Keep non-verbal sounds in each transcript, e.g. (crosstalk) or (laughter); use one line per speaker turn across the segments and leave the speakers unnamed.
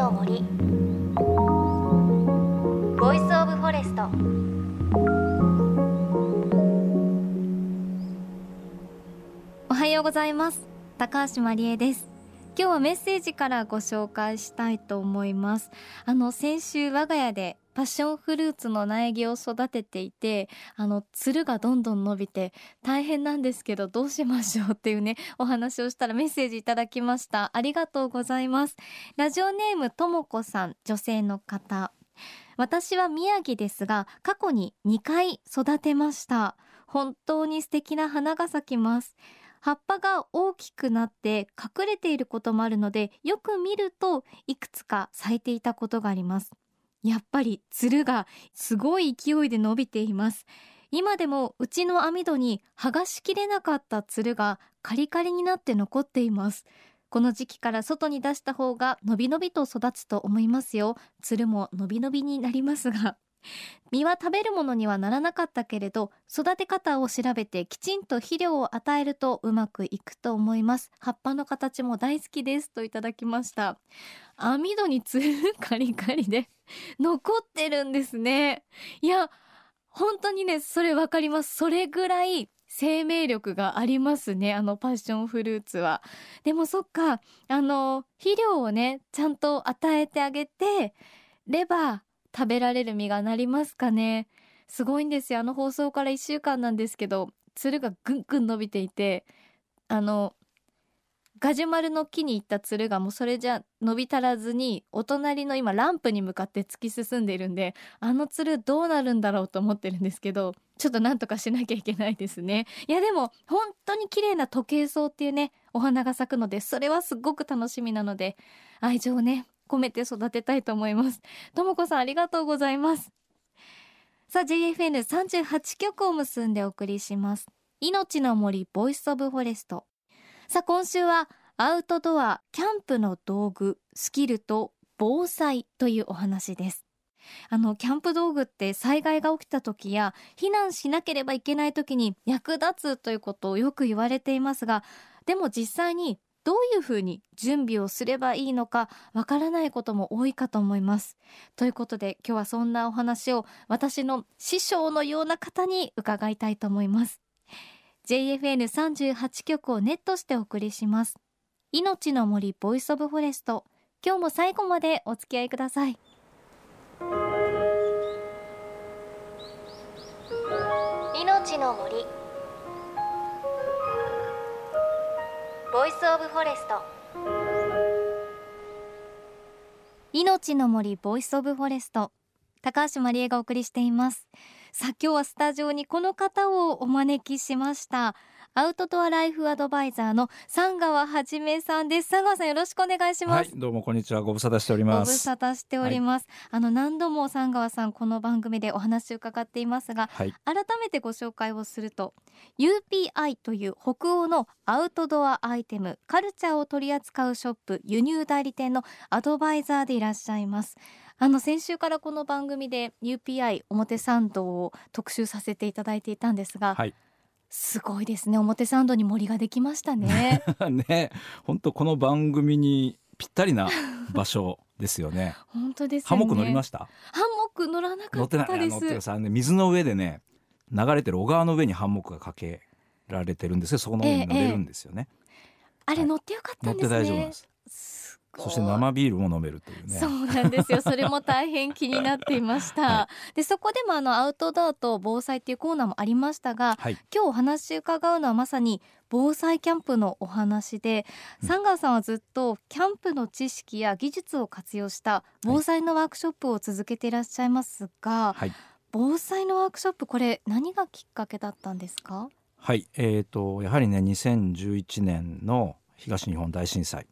の森。ボイスオブフォレストおはようございます。高橋真理恵です。今日はメッセージからご紹介したいと思います。あの先週我が家でパッションフルーツの苗木を育てていてあのつるがどんどん伸びて大変なんですけどどうしましょうっていうねお話をしたらメッセージいただきました。ありがとうございます。ラジオネームともこさん女性の方。私は宮城ですが過去に2回育てました。本当に素敵な花が咲きます。葉っぱが大きくなって隠れていることもあるのでよく見るといくつか咲いていたことがあります。やっぱりつるがすごい勢いで伸びています。今でもうちの網戸に剥がしきれなかったつるがカリカリになって残っています。この時期から外に出した方が伸び伸びと育つと思いますよ。つるも伸び伸びになりますが。(laughs) 実は食べるものにはならなかったけれど育て方を調べてきちんと肥料を与えるとうまくいくと思います。葉っぱの形も大好きですといただきました。網戸につるカリカリで残ってるんですね。いや本当にねそれわかります。それぐらい生命力がありますねあのパッションフルーツは。でもそっかあの肥料をねちゃんと与えてあげてレバー食べられる実がなりますかね。すごいんですよ。あの放送から1週間なんですけどつるがぐんぐん伸びていてあのガジュマルの木に行ったつるがもうそれじゃ伸び足らずにお隣の今ランプに向かって突き進んでいるんであのつるどうなるんだろうと思ってるんですけど (laughs) ちょっとなんとかしなきゃいけないですね。いやでも本当に綺麗な時計草っていうねお花が咲くのでそれはすごく楽しみなので愛情をね込めて育てたいと思います。ともこさんありがとうございます。さあ JFN38 曲を結んでお送りします。命の森ボイスオブフォレスト。さあ今週はアウトドアキャンプの道具スキルと防災というお話です。あのキャンプ道具って災害が起きた時や避難しなければいけない時に役立つということをよく言われていますがでも実際にどういうふうに準備をすればいいのかわからないことも多いかと思います。ということで今日はそんなお話を私の師匠のような方に伺いたいと思います。JFN38 局をネットしてお送りします。命の森ボイスオブフォレスト。今日も最後までお付き合いください。命の森。ボイスオブフォレスト。命の森ボイスオブフォレスト。高橋真理恵がお送りしていますさあ今日はスタジオにこの方をお招きしました。アウトドアライフアドバイザーの三川はじめさんです。三川さんよろしくお願いします、
はい、どうもこんにちは。ご無沙汰しております。
ご無沙汰しております、はい、あの何度も三川さんこの番組でお話を伺っていますが、はい、改めてご紹介をすると UPI という北欧のアウトドアアイテムカルチャーを取り扱うショップ輸入代理店のアドバイザーでいらっしゃいますあの先週からこの番組で UPI 表参道を特集させていただいていたんですが、はい、すごいですね。表参道に森ができましたね。(laughs)
ね。本当この番組にぴったりな (laughs) 場所ですよね。
本当です、ね、
ハンモック乗りました？
ハンモック乗らなかったです。乗って
さ、ね、水の上でね流れてる小川の上にハンモックがかけられてるんですよそこの上に乗れるんですよね、え
え、あれ乗ってよかったんですね、
はい、乗って大丈夫ですそして生ビールも飲めるというね。
そうなんですよ。それも大変気になっていました、(laughs) はい、でそこでもあのアウトドアと防災っていうコーナーもありましたが、はい、今日お話伺うのはまさに防災キャンプのお話で、うん、サンガーさんはずっとキャンプの知識や技術を活用した防災のワークショップを続けていらっしゃいますが、はい、防災のワークショップこれ何がきっかけだったんですか？
はい。えーとやはりね2011年の東日本大震災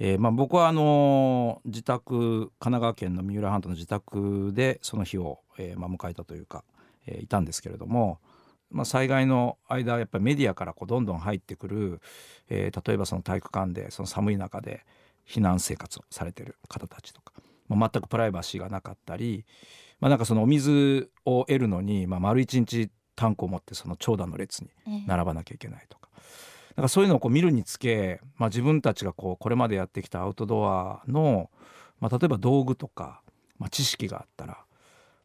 えーまあ、僕はあの自宅神奈川県の三浦半島の自宅でその日を、えーまあ、迎えたというか、えー、いたんですけれども、まあ、災害の間やっぱりメディアからこうどんどん入ってくる、えー、例えばその体育館でその寒い中で避難生活をされてる方たちとか、まあ、全くプライバシーがなかったり、まあ、なんかそのお水を得るのに、まあ、丸一日タンクを持ってその長蛇の列に並ばなきゃいけないとか。からそういうのをこう見るにつけ、まあ、自分たちがこうこれまでやってきたアウトドアの、まあ、例えば道具とか、まあ、知識があったら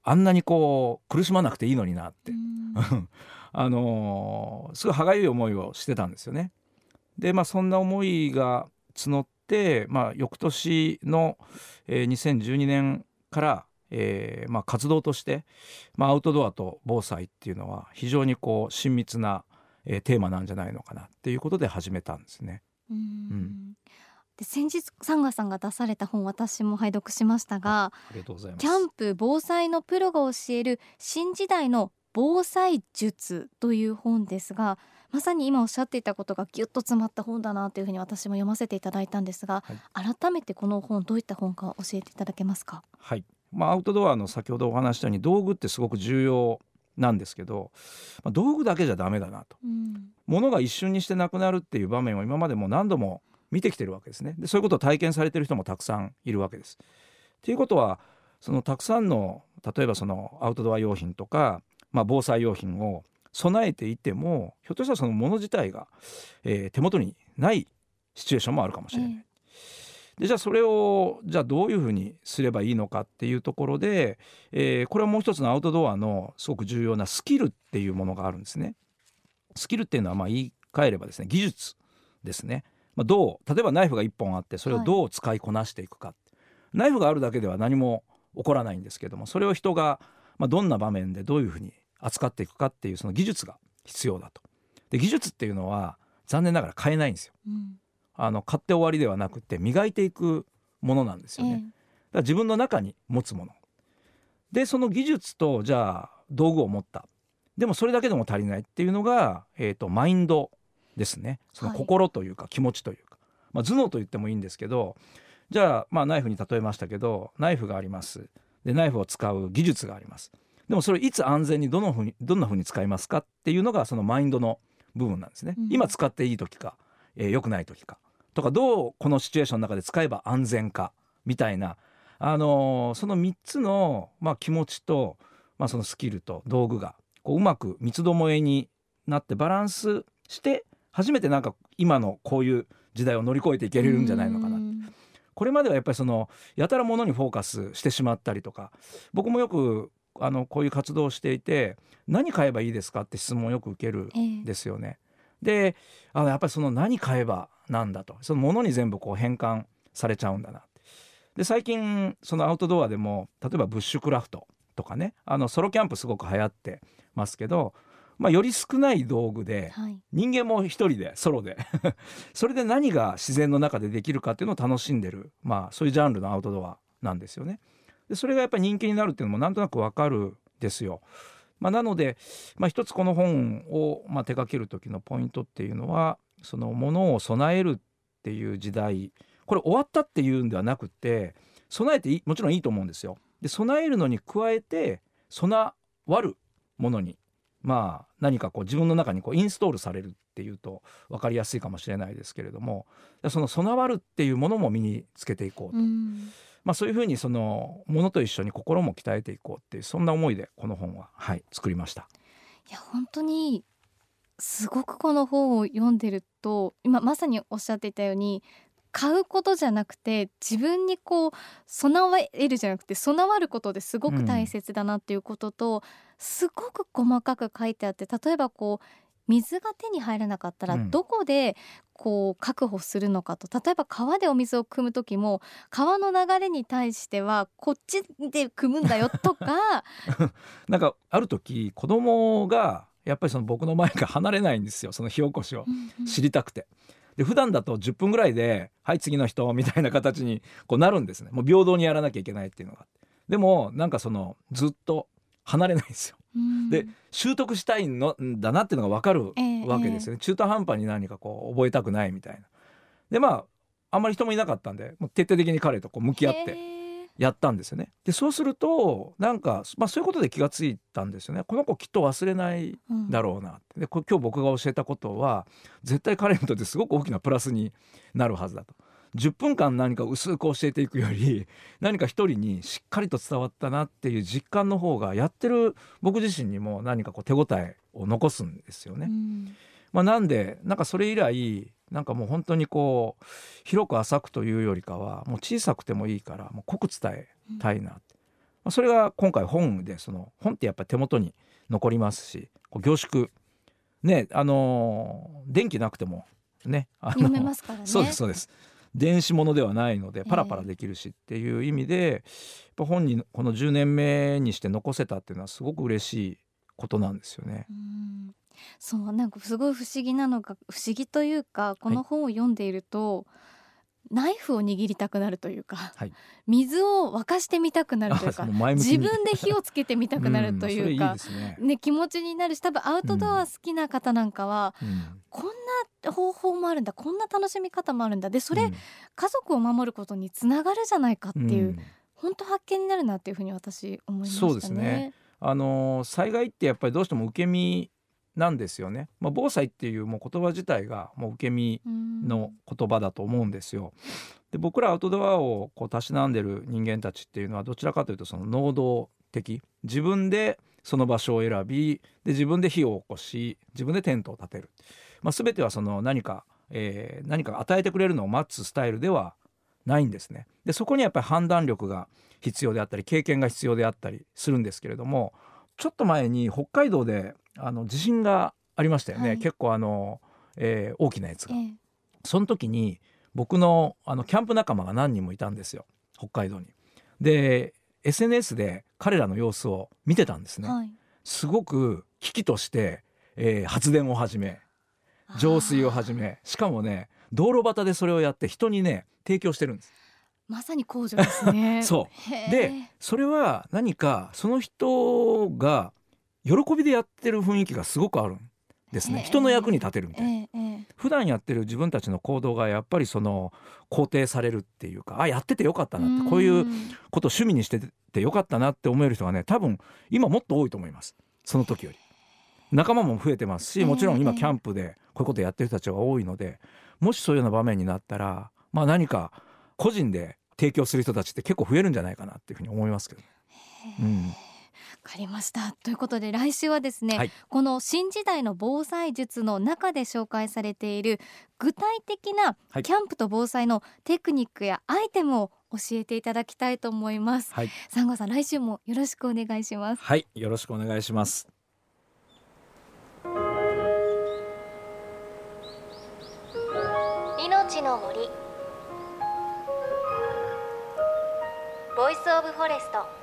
あんなにこう苦しまなくていいのになって、(laughs) あのー、すごい歯がゆい思いをしてたんですよね。でまあそんな思いが募って、まあ、翌年の、えー、2012年から、えーまあ、活動として、まあ、アウトドアと防災っていうのは非常にこう親密な、えー、テーマなんじゃないのかなっていうことで始めたんですね。うん。う
ん。で先日サンガさんが出された本私も拝読しましたが
ありがとうございます。
キャンプ防災のプロが教える新時代の防災術という本ですがまさに今おっしゃっていたことがぎゅっと詰まった本だなというふうに私も読ませていただいたんですが、はい、改めてこの本どういった本か教えていただけますか？
はい。まあ、アウトドアの先ほどお話したように道具ってすごく重要なんですけど、まあ、道具だけじゃダメだなと、うん、物が一瞬にしてなくなるっていう場面を今までも何度も見てきてるわけですねでそういうことを体験されてる人もたくさんいるわけです。ということはそのたくさんの例えばそのアウトドア用品とか、まあ、防災用品を備えていてもひょっとしたらそのもの自体が、えー、手元にないシチュエーションもあるかもしれない。でじゃあそれをじゃあどういうふうにすればいいのかっていうところで、えー、これはもう一つのアウトドアのすごく重要なスキルっていうものがあるんですね。スキルっていうのはまあ言い換えればですね技術ですね。まあ、どう例えばナイフが1本あってそれをどう使いこなしていくか、はい、ナイフがあるだけでは何も起こらないんですけどもそれを人が、まあ、どんな場面でどういうふうに扱っていくかっていうその技術が必要だと。で技術っていうのは残念ながら変えないんですよ。うん、あの買って終わりではなくて磨いていくものなんですよね。えー、だから自分の中に持つもの。でその技術とじゃあ道具を持った。でもそれだけでも足りないっていうのが、えーと、マインドですね。その心というか気持ちというか、はい、まあ、頭脳と言ってもいいんですけどじゃあ、まあ、ナイフに例えましたけどナイフがあります。でナイフを使う技術があります。でもそれいつ安全にどのふうにどんなふうに使いますかっていうのがそのマインドの部分なんですね、うん、今使っていい時か、えー、良くない時かとかどうこのシチュエーションの中で使えば安全かみたいな、あのー、その3つの、まあ、気持ちと、まあ、そのスキルと道具がこううまく三つどもえになってバランスして初めてなんか今のこういう時代を乗り越えていけれるんじゃないのかな。これまではやっぱりそのやたらものにフォーカスしてしまったりとか僕もよくあのこういう活動をしていて何買えばいいですかって質問をよく受けるんですよね。えー、であやっぱりその何買えばなんだと。そのものに全部こう変換されちゃうんだな。で最近そのアウトドアでも例えばブッシュクラフトとかね。あのソロキャンプすごく流行ってますけど、まあ、より少ない道具で、はい、人間も一人でソロで。(laughs) それで何が自然の中でできるかっていうのを楽しんでる、まあ、そういうジャンルのアウトドアなんですよね。でそれがやっぱり人気になるっていうのもなんとなくわかるですよ。まあ、なので、まあ、一つこの本を、まあ、手掛ける時のポイントっていうのはそのものを備えるっていう時代これ終わったっていうんではなくて備えてもちろんいいと思うんですよ。で備えるのに加えて備わるものにまあ何かこう自分の中にこうインストールされるっていうと分かりやすいかもしれないですけれどもその備わるっていうものも身につけていこうと。うまあ、そういうふうにそのものと一緒に心も鍛えていこうっていうそんな思いでこの本は、はい、作りました。
いや本当にすごくこの本を読んでると今まさにおっしゃっていたように買うことじゃなくて自分にこう備えるじゃなくて備わることですごく大切だなっていうことと、うん、すごく細かく書いてあって例えばこう水が手に入らなかったらどこでこう確保するのかと、例えば川でお水を汲む時も川の流れに対してはこっちで汲むんだよとか (laughs)
なんかある時子供がやっぱりその僕の前から離れないんですよその火起こしを。知りたくて。で普段だと10分ぐらいで「はい次の人」みたいな形にこうなるんですね。もう平等にやらなきゃいけないっていうのが。でもなんかそのずっと離れないんですよ。で習得したいのだなっていうのが分かるわけですよね、えー、中途半端に何かこう覚えたくないみたいな。でまああんまり人もいなかったんでもう徹底的に彼とこう向き合ってやったんですよね。でそうするとなんか、まあ、そういうことで気がついたんですよね。この子きっと忘れないだろうなって。で今日僕が教えたことは絶対彼にとってすごく大きなプラスになるはずだと。10分間何か薄く教えていくより何か一人にしっかりと伝わったなっていう実感の方がやってる僕自身にも何かこう手応えを残すんですよね。まあ、なんでなんかそれ以来なんかもう本当にこう広く浅くというよりかはもう小さくてもいいからもう濃く伝えたいな、まあ、それが今回本でその本ってやっぱり手元に残りますしこう凝縮。ねあの電気なくてもねあの
読めますからね。
そうですそうです。電子ものではないのでパラパラできるしっていう意味で、やっぱ本にこの10年目にして残せたっていうのはすごく嬉しいことなんですよね。
うんそうなんかすごい不思議なのが不思議というかこの本を読んでいると、ナイフを握りたくなるというか、
はい。
水を沸かしてみたくなるというか自分で火をつけてみたくなるというか
ん、それいいですね。
ね、気持ちになる。し多分アウトドア好きな方なんかは、
うん。
こんな方法もあるんだこんな楽しみ方もあるんだでそれ、
うん。
家族を守ることにつながるじゃないかっていう、
うん。
本当発見になるなっていうふうに私思いましたね。
そうですね。あの災害ってやっぱりどうしても受け身なんですよね。まあ、防災っていうもう言葉自体がもう受け身
うん
の言葉だと思うんですよ。で僕らアウトドアをこうたしなんでる人間たちっていうのはどちらかというとその能動的自分でその場所を選びで自分で火を起こし自分でテントを立てる、まあ、全てはその何か、えー何か与えてくれるのを待つスタイルではないんですね。でそこにやっぱり判断力が必要であったり経験が必要であったりするんですけれどもちょっと前に北海道であの地震がありましたよね、
はい
結構あの、えー大きなやつが
え。え
その時に僕のあのキャンプ仲間が何人もいたんですよ北海道に。で SNS で彼らの様子を見てたんですね。
はい
すごく危機として、えー発電を始め浄水を始めしかもね道路端でそれをやって人にね提供してるんです。
まさに工場ですね。(laughs)
そうでそれは何かその人が喜びでやってる雰囲気がすごくあるん。ですね。
へえ。
人の役に立てるみたいな。
ええええ。
普段やってる自分たちの行動がやっぱりその肯定されるっていうかあやっててよかったなってこういうことを趣味にしててよかったなって思える人がね多分今もっと多いと思います。その時より。仲間も増えてますしもちろん今
ええ。
キャンプでこういうことやってる人たちが多いのでもしそういうような場面になったらまあ何か個人で提供する人たちって結構増えるんじゃないかなっていうふうに思いますけど、うん、
わかりました。ということで来週はですね、
はい。
この新時代の防災術の中で紹介されている具体的な
はい。
キャンプと防災のテクニックやアイテムを教えていただきたいと思います。
はい、
サンゴさん来週もよろしくお願いします。
はい、よろしくお願いします。
命の森。ボイスオブフォレスト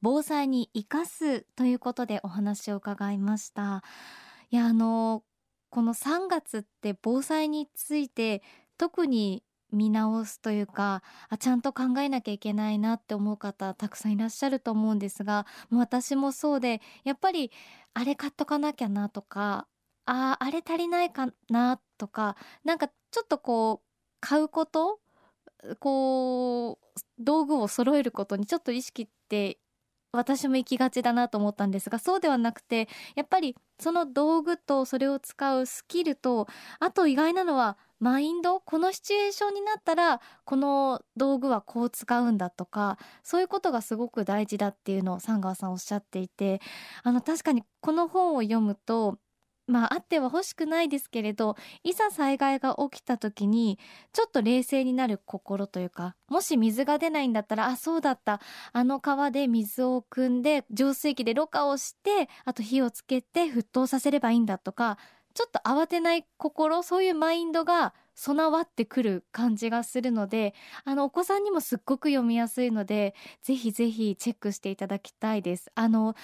防災に生かすということでお話を伺いました。いやあのこの3月って防災について特に見直すというかあちゃんと考えなきゃいけないなって思う方たくさんいらっしゃると思うんですが私もそうでやっぱりあれ買っとかなきゃなとかああれ足りないかなとかなんかちょっとこう買うことこう道具を揃えることにちょっと意識って私も行きがちだなと思ったんですがそうではなくてやっぱりその道具とそれを使うスキルとあと意外なのはマインドこのシチュエーションになったらこの道具はこう使うんだとかそういうことがすごく大事だっていうのを三川さんおっしゃっていてあの確かにこの本を読むとまああっては欲しくないですけれどいざ災害が起きた時にちょっと冷静になる心というかもし水が出ないんだったらあそうだったあの川で水を汲んで浄水器でろ過をしてあと火をつけて沸騰させればいいんだとかちょっと慌てない心そういうマインドが備わってくる感じがするのであのお子さんにもすっごく読みやすいのでぜひぜひチェックしていただきたいです。あの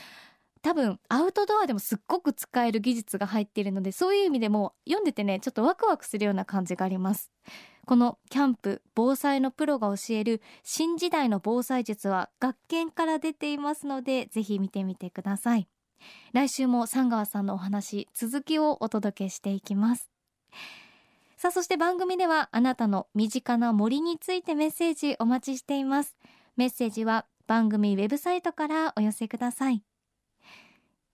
多分アウトドアでもすっごく使える技術が入っているのでそういう意味でも読んでてねちょっとワクワクするような感じがあります。このキャンプ防災のプロが教える新時代の防災術は学研から出ていますのでぜひ見てみてください。来週も三川さんのお話続きをお届けしていきます。さあそして番組ではあなたの身近な森についてメッセージお待ちしています。メッセージは番組ウェブサイトからお寄せください。